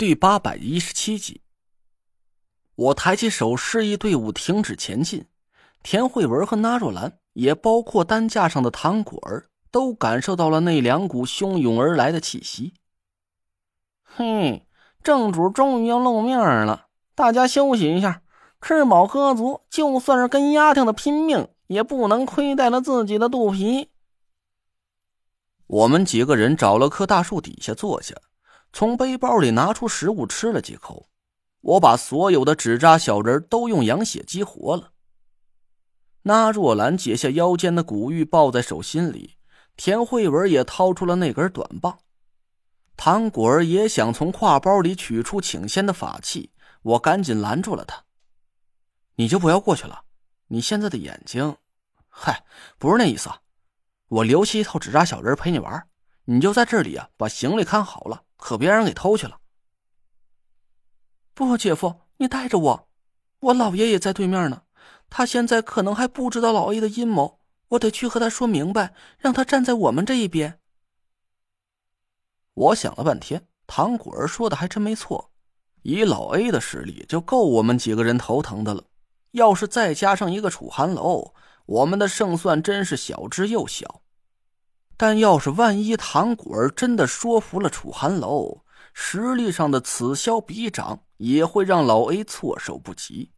第八百一十七集，我抬起手示意队伍停止前进。田慧文和纳若兰，也包括担架上的唐果儿，都感受到了那两股汹涌而来的气息。嘿，正主终于要露面了，大家休息一下，吃饱喝足，就算是跟丫头的拼命，也不能亏待了自己的肚皮。我们几个人找了棵大树底下坐下。从背包里拿出食物吃了几口，我把所有的纸扎小人都用羊血激活了。那若兰解下腰间的古玉，抱在手心里。田慧文也掏出了那根短棒。唐果儿也想从挎包里取出请仙的法器，我赶紧拦住了他：“你就不要过去了。你现在的眼睛……嗨，不是那意思。我留下一套纸扎小人陪你玩，你就在这里啊，把行李看好了。”可别让人给偷去了。不，姐夫，你带着我，我老爷也在对面呢。他现在可能还不知道老 A 的阴谋，我得去和他说明白，让他站在我们这一边。我想了半天，唐果儿说的还真没错，以老 A 的实力就够我们几个人头疼的了。要是再加上一个楚寒楼，我们的胜算真是小之又小。但要是万一唐果儿真的说服了楚寒楼，实力上的此消彼长，也会让老 A 措手不及。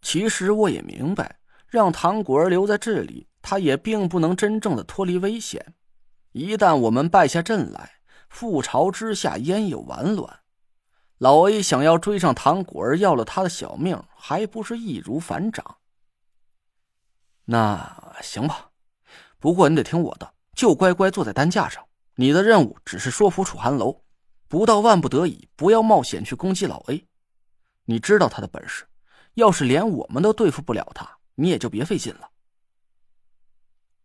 其实我也明白，让唐果儿留在这里，他也并不能真正的脱离危险。一旦我们败下阵来，覆巢之下焉有完卵？老 A 想要追上唐果儿，要了他的小命，还不是易如反掌？那行吧，不过你得听我的。就乖乖坐在担架上。你的任务只是说服楚寒楼，不到万不得已，不要冒险去攻击老 A。你知道他的本事，要是连我们都对付不了他，你也就别费劲了。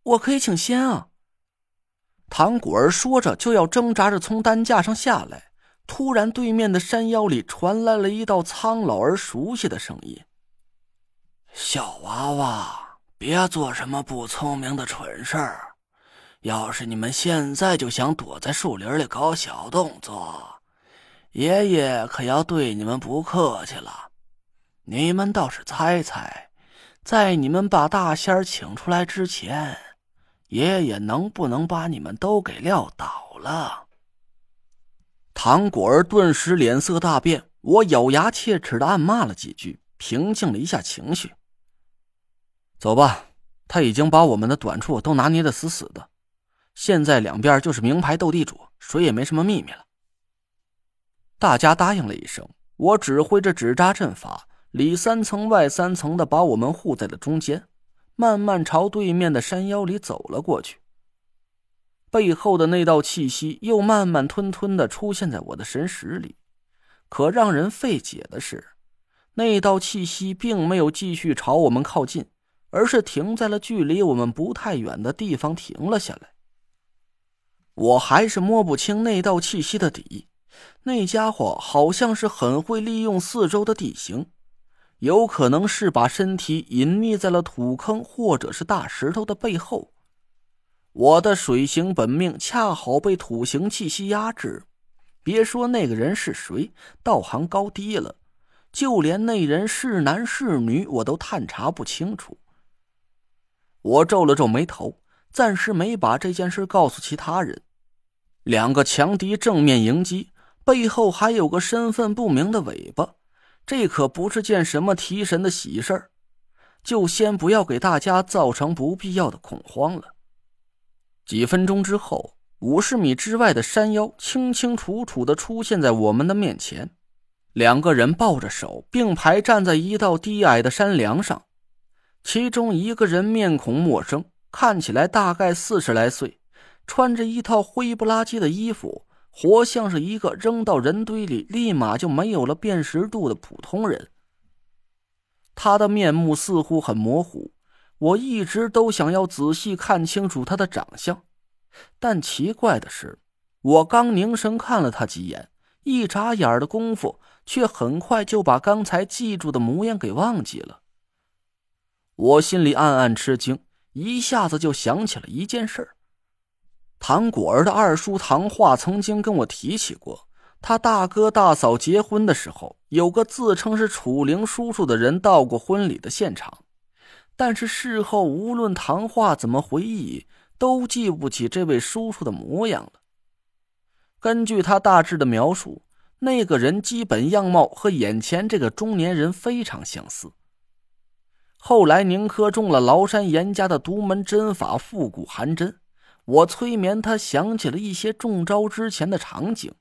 我可以请仙啊！唐果儿说着，就要挣扎着从担架上下来。突然，对面的山腰里传来了一道苍老而熟悉的声音：“小娃娃，别做什么不聪明的蠢事儿。”要是你们现在就想躲在树林里搞小动作，爷爷可要对你们不客气了。你们倒是猜猜，在你们把大仙请出来之前，爷爷能不能把你们都给撂倒了？唐果儿顿时脸色大变，我咬牙切齿的暗骂了几句，平静了一下情绪。走吧，他已经把我们的短处都拿捏的死死的。现在两边就是名牌斗地主，谁也没什么秘密了。大家答应了一声，我指挥着纸扎阵法，里三层外三层的把我们护在了中间，慢慢朝对面的山腰里走了过去。背后的那道气息又慢慢吞吞的出现在我的神识里，可让人费解的是，那道气息并没有继续朝我们靠近，而是停在了距离我们不太远的地方停了下来。我还是摸不清那道气息的底，那家伙好像是很会利用四周的地形，有可能是把身体隐匿在了土坑或者是大石头的背后。我的水行本命恰好被土行气息压制，别说那个人是谁，道行高低了，就连那人是男是女，我都探查不清楚。我皱了皱眉头，暂时没把这件事告诉其他人。两个强敌正面迎击，背后还有个身份不明的尾巴，这可不是件什么提神的喜事儿。就先不要给大家造成不必要的恐慌了。几分钟之后，五十米之外的山腰清清楚楚的出现在我们的面前，两个人抱着手并排站在一道低矮的山梁上，其中一个人面孔陌生，看起来大概四十来岁。穿着一套灰不拉几的衣服，活像是一个扔到人堆里立马就没有了辨识度的普通人。他的面目似乎很模糊，我一直都想要仔细看清楚他的长相，但奇怪的是，我刚凝神看了他几眼，一眨眼的功夫，却很快就把刚才记住的模样给忘记了。我心里暗暗吃惊，一下子就想起了一件事儿。唐果儿的二叔唐化曾经跟我提起过，他大哥大嫂结婚的时候，有个自称是楚灵叔叔的人到过婚礼的现场，但是事后无论唐化怎么回忆，都记不起这位叔叔的模样了。根据他大致的描述，那个人基本样貌和眼前这个中年人非常相似。后来宁珂中了崂山严家的独门针法复古寒针，我催眠他，想起了一些中招之前的场景。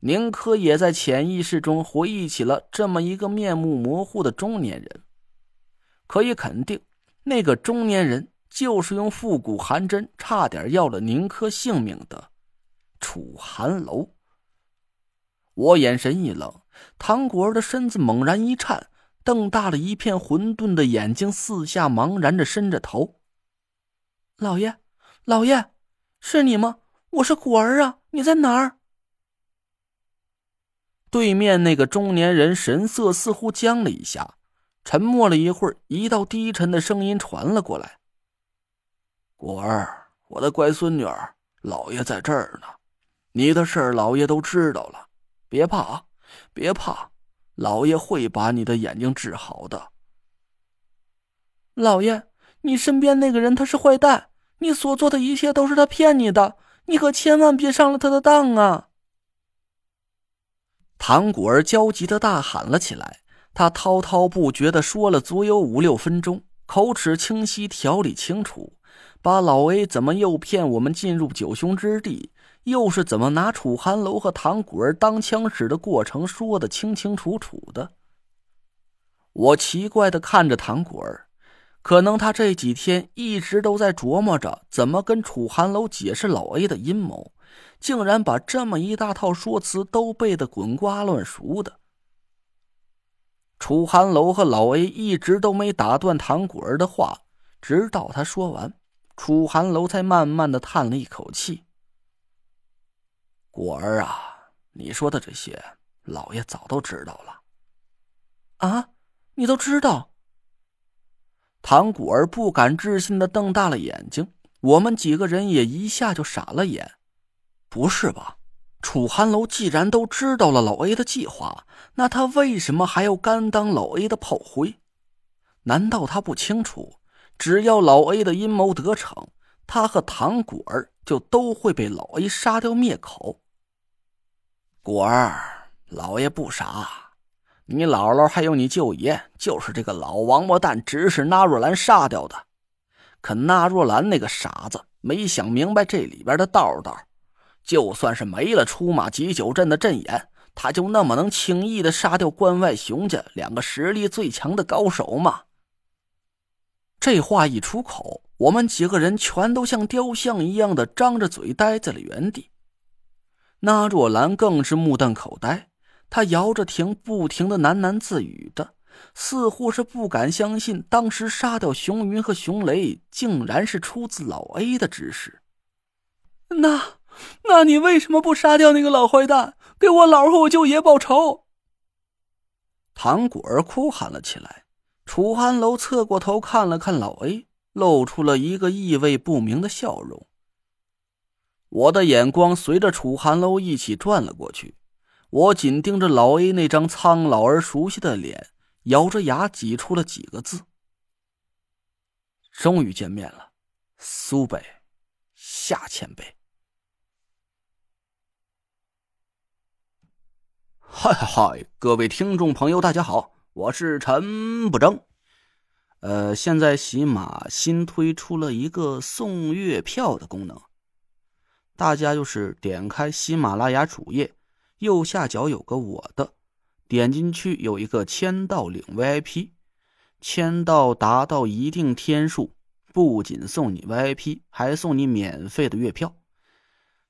宁珂也在潜意识中回忆起了这么一个面目模糊的中年人，可以肯定，那个中年人就是用复古寒针差点要了宁珂性命的楚寒楼。我眼神一冷，唐果儿的身子猛然一颤，瞪大了一片混沌的眼睛，四下茫然着伸着头：“老爷，老爷，是你吗？我是果儿啊，你在哪儿？”对面那个中年人神色似乎僵了一下，沉默了一会儿，一道低沉的声音传了过来：“果儿，我的乖孙女儿，老爷在这儿呢。你的事儿，老爷都知道了。别怕，别怕，老爷会把你的眼睛治好的。”老爷，你身边那个人他是坏蛋，你所做的一切都是他骗你的，你可千万别上了他的当啊！唐果儿焦急的大喊了起来，他滔滔不绝的说了足有五六分钟，口齿清晰，条理清楚，把老 A 怎么诱骗我们进入九凶之地，又是怎么拿楚寒楼和唐果儿当枪使的过程说的清清楚楚的。我奇怪的看着唐果儿，可能他这几天一直都在琢磨着怎么跟楚寒楼解释老 A 的阴谋。竟然把这么一大套说辞都背得滚瓜烂熟的。楚寒楼和老 A 一直都没打断唐果儿的话，直到他说完，楚寒楼才慢慢的叹了一口气：“果儿啊，你说的这些，老爷早都知道了。”啊，你都知道？唐果儿不敢置信的瞪大了眼睛，我们几个人也一下就傻了眼。不是吧？楚寒楼既然都知道了老 A 的计划，那他为什么还要甘当老 A 的炮灰？难道他不清楚，只要老 A 的阴谋得逞，他和唐果儿就都会被老 A 杀掉灭口？果儿，老爷不傻，你姥姥还有你舅爷，就是这个老王八蛋指使纳若兰杀掉的。可纳若兰那个傻子，没想明白这里边的道道。就算是没了出马急救阵的阵眼，他就那么能轻易的杀掉关外熊家两个实力最强的高手吗？这话一出口，我们几个人全都像雕像一样的张着嘴呆在了原地。那若兰更是目瞪口呆，他摇着亭，不停的喃喃自语的，似乎是不敢相信当时杀掉熊云和熊雷，竟然是出自老 A 的指使。那。那你为什么不杀掉那个老坏蛋，给我姥和我舅爷报仇？唐果儿哭喊了起来。楚寒楼侧过头看了看老 A，露出了一个意味不明的笑容。我的眼光随着楚寒楼一起转了过去，我紧盯着老 A 那张苍老而熟悉的脸，咬着牙挤出了几个字：“终于见面了，苏北夏前辈。”嗨嗨！各位听众朋友，大家好，我是陈不争。呃，现在喜马新推出了一个送月票的功能，大家就是点开喜马拉雅主页，右下角有个我的，点进去有一个签到领 VIP，签到达到一定天数，不仅送你 VIP，还送你免费的月票。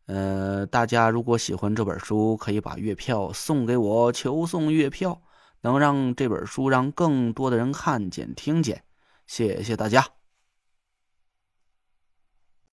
呃，大家如果喜欢这本书，可以把月票送给我。求送月票，能让这本书让更多的人看见、听见。谢谢大家。